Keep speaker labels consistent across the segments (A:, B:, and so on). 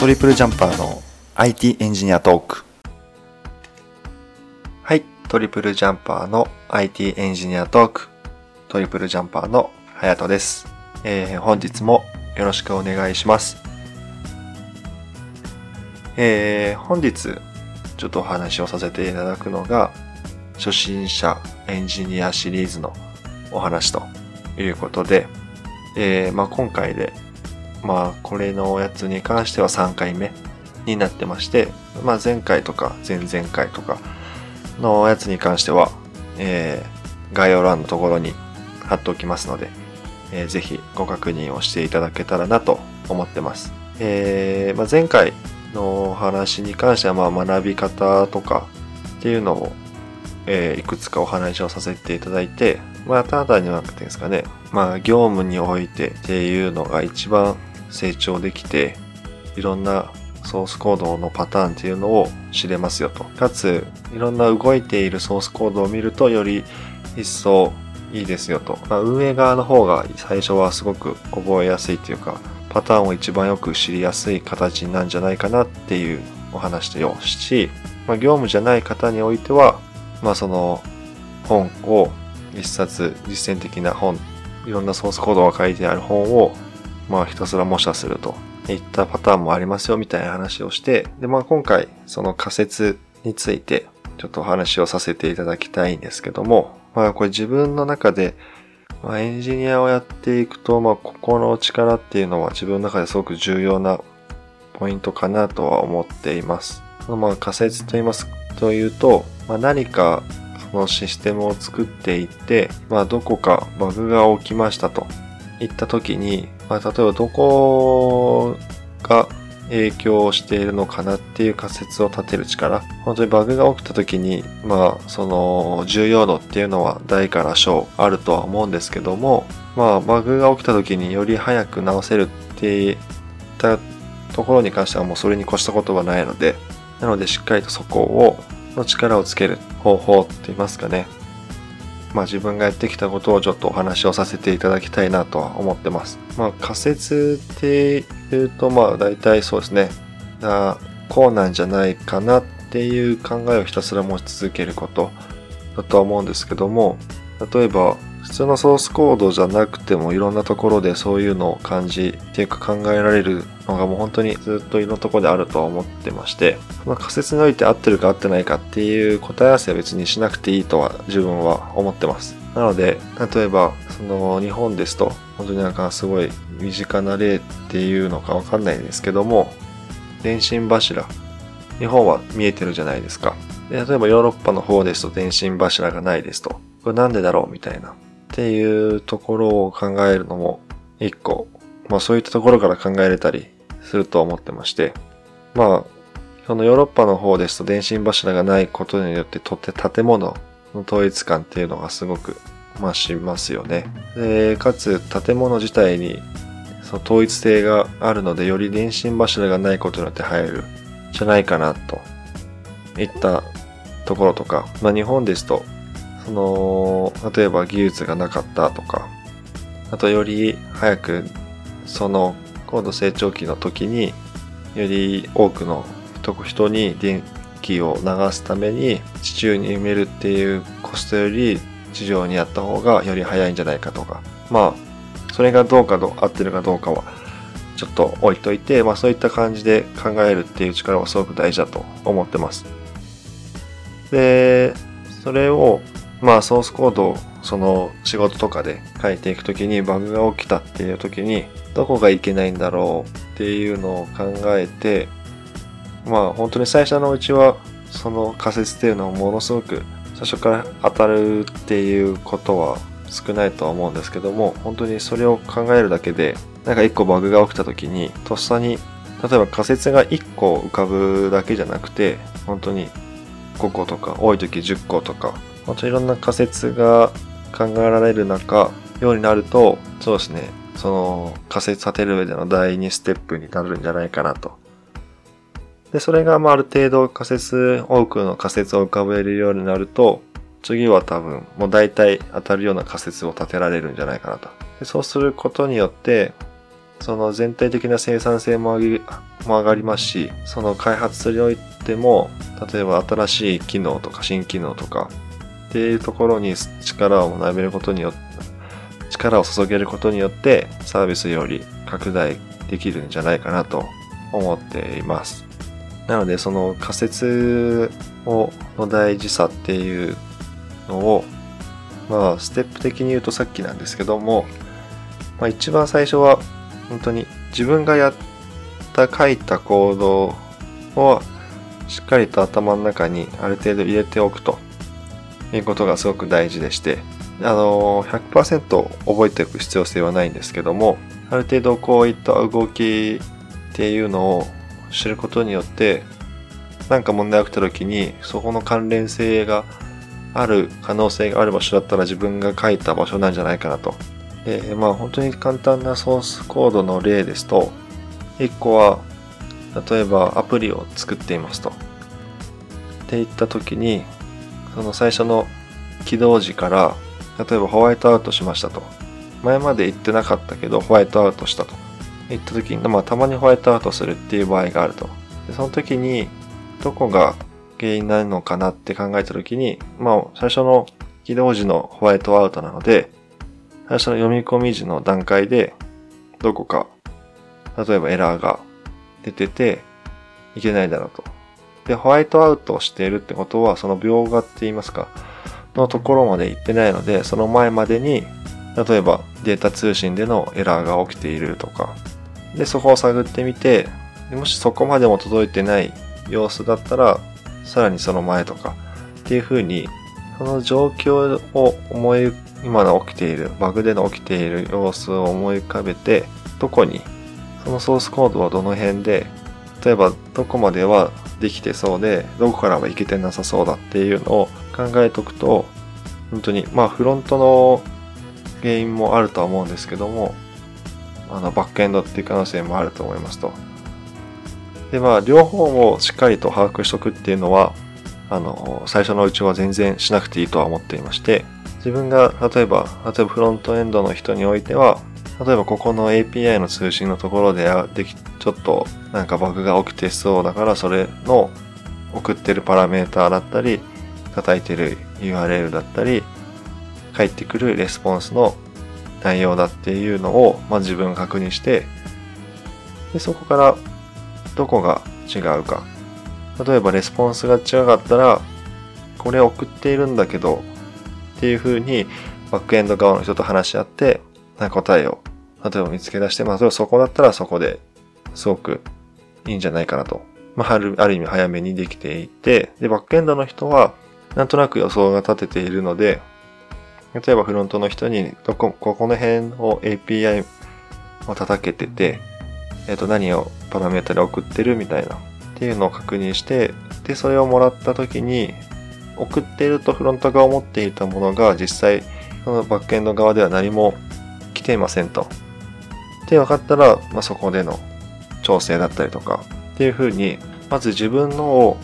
A: トリプルジャンパーの IT エンジニアトーク。はい。トリプルジャンパーの IT エンジニアトーク。トリプルジャンパーのハヤトです。えー、本日もよろしくお願いします。えー、本日ちょっとお話をさせていただくのが、初心者エンジニアシリーズのお話ということで、えー、まあ、今回でまあ、これのおやつに関しては3回目になってまして、まあ、前回とか前々回とかのおやつに関しては、えー、概要欄のところに貼っておきますので、えー、ぜひご確認をしていただけたらなと思ってます。えー、まあ、前回のお話に関しては、まあ、学び方とかっていうのを、えー、いくつかお話をさせていただいて、まあ、ただ単になくてですかね、まあ、業務においてっていうのが一番成長できて、いろんなソースコードのパターンっていうのを知れますよと。かつ、いろんな動いているソースコードを見るとより一層いいですよと。まあ、運営側の方が最初はすごく覚えやすいというか、パターンを一番よく知りやすい形なんじゃないかなっていうお話でよし、まあ、業務じゃない方においては、まあその本を一冊実践的な本、いろんなソースコードが書いてある本をまあひたすら模写するといったパターンもありますよみたいな話をして、でまあ今回その仮説についてちょっとお話をさせていただきたいんですけども、まあこれ自分の中で、まあ、エンジニアをやっていくと、まあここの力っていうのは自分の中ですごく重要なポイントかなとは思っています。まあ仮説と言いますというと、まあ、何かそのシステムを作っていって、まあどこかバグが起きましたといった時に、まあ、例えばどこが影響しているのかなっていう仮説を立てる力。本当にバグが起きた時に、まあ、その重要度っていうのは大から小あるとは思うんですけども、まあ、バグが起きた時により早く直せるっていったところに関してはもうそれに越したことはないので、なのでしっかりとそこを、の力をつける方法って言いますかね。まあ自分がやってきたことをちょっとお話をさせていただきたいなとは思ってます。まあ仮説って言うとまあ大体そうですね。あこうなんじゃないかなっていう考えをひたすら持ち続けることだとは思うんですけども、例えば普通のソースコードじゃなくてもいろんなところでそういうのを感じていうか考えられるのがもう本当にずっといろんなところであるとは思ってまして、まあ、仮説において合ってるか合ってないかっていう答え合わせは別にしなくていいとは自分は思ってます。なので、例えば、その日本ですと、本当になんかすごい身近な例っていうのかわかんないんですけども、電信柱。日本は見えてるじゃないですか。で例えばヨーロッパの方ですと電信柱がないですと。これなんでだろうみたいな。っていうところを考えるのも一個、まあそういったところから考えれたりすると思ってまして、まあ、そのヨーロッパの方ですと電信柱がないことによってとって建物の統一感っていうのがすごく増しますよね。で、かつ建物自体にその統一性があるのでより電信柱がないことによって入るじゃないかなといったところとか、まあ日本ですとその、例えば技術がなかったとか、あとより早く、その高度成長期の時に、より多くの人に電気を流すために地中に埋めるっていうコストより地上にやった方がより早いんじゃないかとか。まあ、それがどうかど合ってるかどうかはちょっと置いといて、まあそういった感じで考えるっていう力はすごく大事だと思ってます。で、それをまあソースコードをその仕事とかで書いていくときにバグが起きたっていうときにどこがいけないんだろうっていうのを考えてまあ本当に最初のうちはその仮説っていうのをものすごく最初から当たるっていうことは少ないとは思うんですけども本当にそれを考えるだけでなんか一個バグが起きた時にとっさに例えば仮説が1個浮かぶだけじゃなくて本当に5個とか多い時10個とか本当いろんな仮説が考えられる中、ようになると、そうですね、その仮説立てる上での第2ステップになるんじゃないかなと。で、それがまあある程度仮説、多くの仮説を浮かべるようになると、次は多分もう大体当たるような仮説を立てられるんじゃないかなと。でそうすることによって、その全体的な生産性も上げも上がりますし、その開発においても、例えば新しい機能とか新機能とかっていうところに力を学べることによって、力を注げることによってサービスより拡大できるんじゃないかなと思っています。なのでその仮説をの大事さっていうのをまあステップ的に言うとさっきなんですけども、まあ、一番最初は本当に自分がやった書いた行動をしっかりと頭の中にある程度入れておくということがすごく大事でして、あの、100%覚えておく必要性はないんですけども、ある程度こういった動きっていうのを知ることによって、なんか問題が起きた時に、そこの関連性がある可能性がある場所だったら自分が書いた場所なんじゃないかなと。で、まあ本当に簡単なソースコードの例ですと、1個は、例えばアプリを作っていますと。って言った時に、その最初の起動時から、例えばホワイトアウトしましたと。前まで言ってなかったけど、ホワイトアウトしたと。言った時に、まあ、たまにホワイトアウトするっていう場合があると。でその時に、どこが原因になるのかなって考えた時に、まあ、最初の起動時のホワイトアウトなので、最初の読み込み時の段階で、どこか、例えばエラーが出てて、いけないだろうと。で、ホワイトアウトしているってことは、その描画って言いますか、のところまで行ってないので、その前までに、例えばデータ通信でのエラーが起きているとか、で、そこを探ってみて、もしそこまでも届いてない様子だったら、さらにその前とか、っていう風に、その状況を思い、今の起きている、バグでの起きている様子を思い浮かべて、どこに、そのソースコードはどの辺で、例えばどこまではできてそうで、どこからはいけてなさそうだっていうのを考えておくと、本当に、まあフロントの原因もあるとは思うんですけども、あのバックエンドっていう可能性もあると思いますと。で、まあ、両方をしっかりと把握しとくっていうのは、あの、最初のうちは全然しなくていいとは思っていまして、自分が、例えば、例えばフロントエンドの人においては、例えばここの API の通信のところででき、ちょっとなんかバグが起きてそうだから、それの送ってるパラメーターだったり、叩いてる URL だったり、返ってくるレスポンスの内容だっていうのを、まあ、自分確認して、で、そこからどこが違うか。例えばレスポンスが違かったら、これ送っているんだけど、っていう風にバックエンド側の人と話し合って、答えを、例えば見つけ出して、まあ、そこだったらそこですごくいいんじゃないかなと。まあ、ある、ある意味早めにできていて、で、バックエンドの人は、なんとなく予想が立てているので、例えばフロントの人に、どこ、ここの辺を API を叩けてて、えっ、ー、と、何をパラメータで送ってるみたいな、っていうのを確認して、で、それをもらった時に、送っているとフロントが思っていたものが実際、そのバックエンド側では何も来ていませんと。って分かったら、まあ、そこでの調整だったりとか、っていうふうに、まず自分のを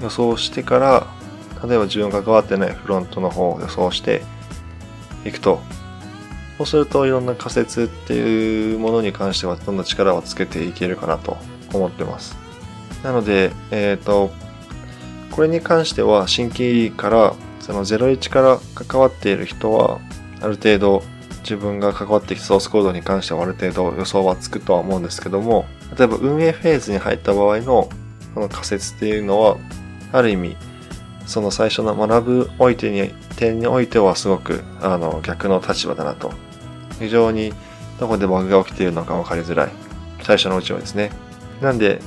A: 予想してから、例えば自分が関わってないフロントの方を予想していくと、そうするといろんな仮説っていうものに関してはどんどん力をつけていけるかなと思ってます。なので、えっ、ー、と、これに関しては新規からその01から関わっている人はある程度自分が関わってきたソースコードに関してはある程度予想はつくとは思うんですけども例えば運営フェーズに入った場合のこの仮説っていうのはある意味その最初の学ぶおいてに点においてはすごくあの逆の立場だなと。非常にどこでバグが起きているのか分かりづらい。最初のうちはですね。なんで、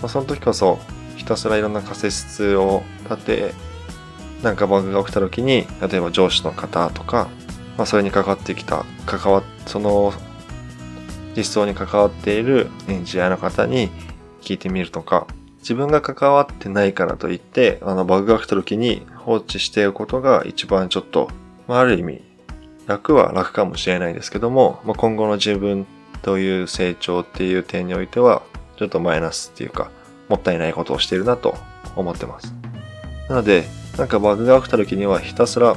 A: まあ、その時こそひたすらいろんな仮説を立てなんかバグが起きた時に例えば上司の方とか、まあ、それに関わってきた関わその実装に関わっているエンジニアの方に聞いてみるとか自分が関わってないからといって、あの、バグが来た時に放置していることが一番ちょっと、まあ、ある意味、楽は楽かもしれないですけども、まあ、今後の自分という成長っていう点においては、ちょっとマイナスっていうか、もったいないことをしているなと思ってます。なので、なんかバグが起きた時にはひたすら、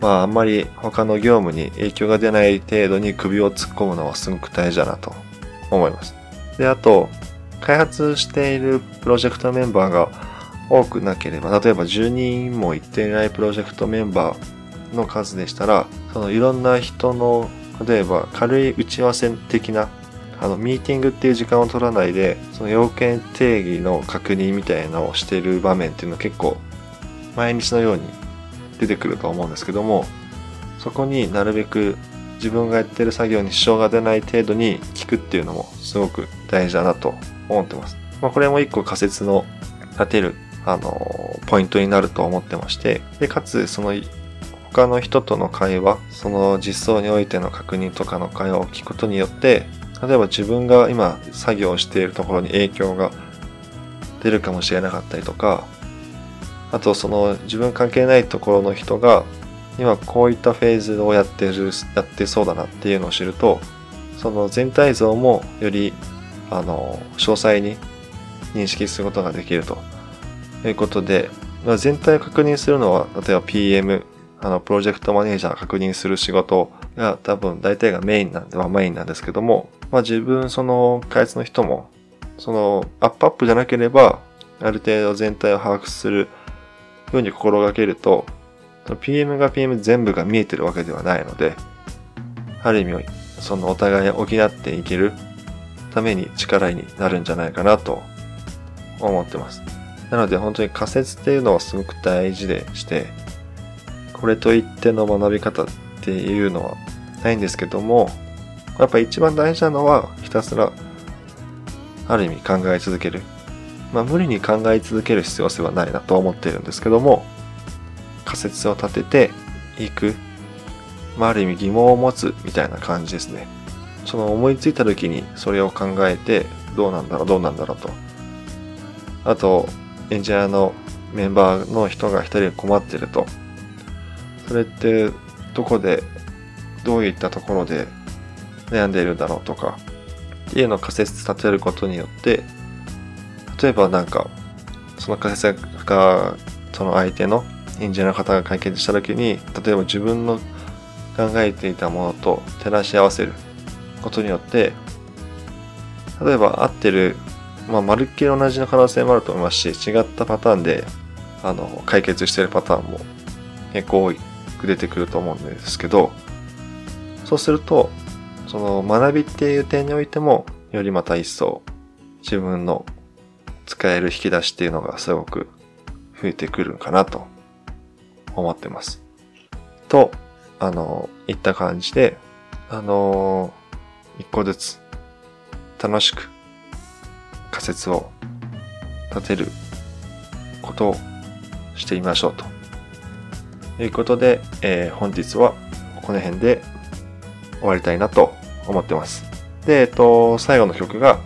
A: まああんまり他の業務に影響が出ない程度に首を突っ込むのはすごく大事だなと思います。で、あと、開発しているプロジェクトメンバーが多くなければ、例えば10人もいっていないプロジェクトメンバーの数でしたら、そのいろんな人の、例えば軽い打ち合わせ的な、あの、ミーティングっていう時間を取らないで、その要件定義の確認みたいなのをしている場面っていうのは結構毎日のように出てくると思うんですけども、そこになるべく自分がやってる作業に支障が出ない程度に聞くっていうのもすごく大事だなと思ってます。まあ、これも一個仮説の立てる、あの、ポイントになると思ってまして、で、かつ、その、他の人との会話、その実装においての確認とかの会話を聞くことによって、例えば自分が今作業しているところに影響が出るかもしれなかったりとか、あとその自分関係ないところの人が今こういったフェーズをやってる、やってそうだなっていうのを知ると、その全体像もより、あの、詳細に認識することができると。いうことで、まあ、全体を確認するのは、例えば PM、あの、プロジェクトマネージャー確認する仕事が多分大体がメインなんで、まあメインなんですけども、まあ自分、その開発の人も、そのアップアップじゃなければ、ある程度全体を把握するように心がけると、PM が PM 全部が見えてるわけではないので、ある意味、そのお互いを補っていけるために力になるんじゃないかなと思ってます。なので本当に仮説っていうのはすごく大事でして、これといっての学び方っていうのはないんですけども、やっぱ一番大事なのはひたすらある意味考え続ける。まあ無理に考え続ける必要性はないなと思っているんですけども、仮説を立てていく、まあ、ある意味疑問を持つみたいな感じですね。その思いついた時にそれを考えてどうなんだろうどうなんだろうと。あと、エンジニアのメンバーの人が一人困ってると。それってどこで、どういったところで悩んでいるんだろうとか、っていうのを仮説立てることによって、例えばなんか、その仮説がその相手のエンジニアの方が解決した時に例えば自分の考えていたものと照らし合わせることによって例えば合ってる、まあ、まるっきり同じの可能性もあると思いますし違ったパターンであの解決してるパターンも結構多く出てくると思うんですけどそうするとその学びっていう点においてもよりまた一層自分の使える引き出しっていうのがすごく増えてくるかなと思ってます。と、あの、いった感じで、あの、一個ずつ楽しく仮説を立てることをしてみましょうということで、えー、本日はこの辺で終わりたいなと思ってます。で、えっと、最後の曲が、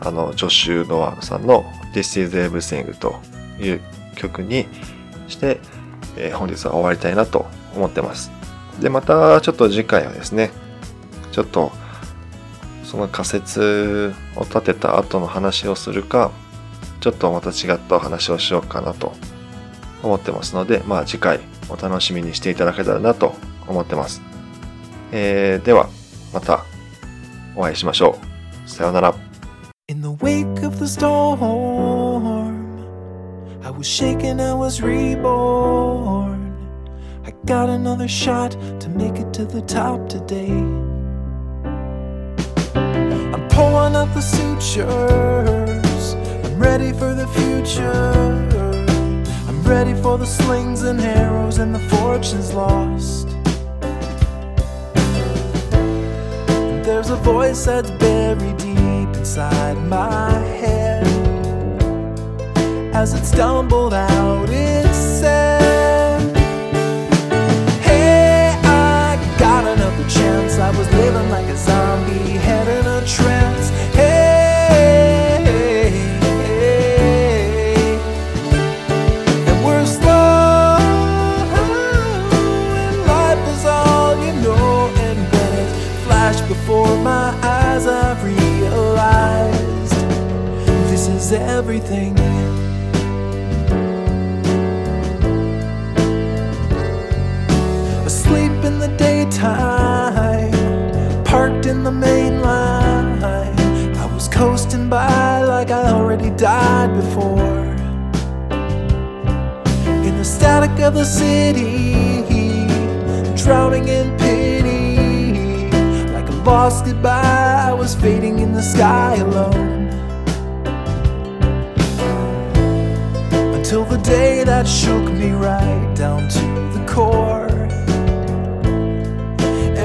A: あの、ジョシュ・ノワールさんの This is Everything という曲にして、えー、本日は終わりたいなと思ってます。で、またちょっと次回はですね、ちょっとその仮説を立てた後の話をするか、ちょっとまた違ったお話をしようかなと思ってますので、まあ次回お楽しみにしていただけたらなと思ってます。えー、では、またお会いしましょう。さようなら。I was shaken, I was reborn. I got another shot to make it to the top today. I'm pulling up the sutures. I'm ready for the future. I'm ready for the slings and arrows and the fortunes lost. There's a voice that's buried deep inside my head as it stumbled out, it said, Hey, I got another chance. I was living like a zombie, I
B: already died before. In the static of the city, drowning in pity. Like a lost goodbye, I was fading in the sky alone. Until the day that shook me right down to the core.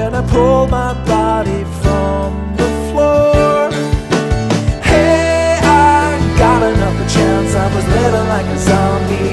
B: And I pulled my body from the floor. Was living like a zombie,